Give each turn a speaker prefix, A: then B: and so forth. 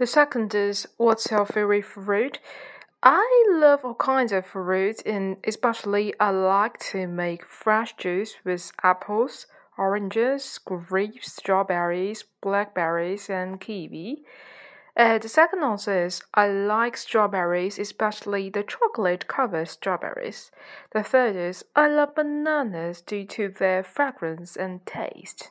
A: The second is what's your favorite fruit? I love all kinds of fruits, and especially I like to make fresh juice with apples, oranges, grapes, strawberries, blackberries, and kiwi. Uh, the second answer is I like strawberries, especially the chocolate covered strawberries. The third is I love bananas due to their fragrance and taste.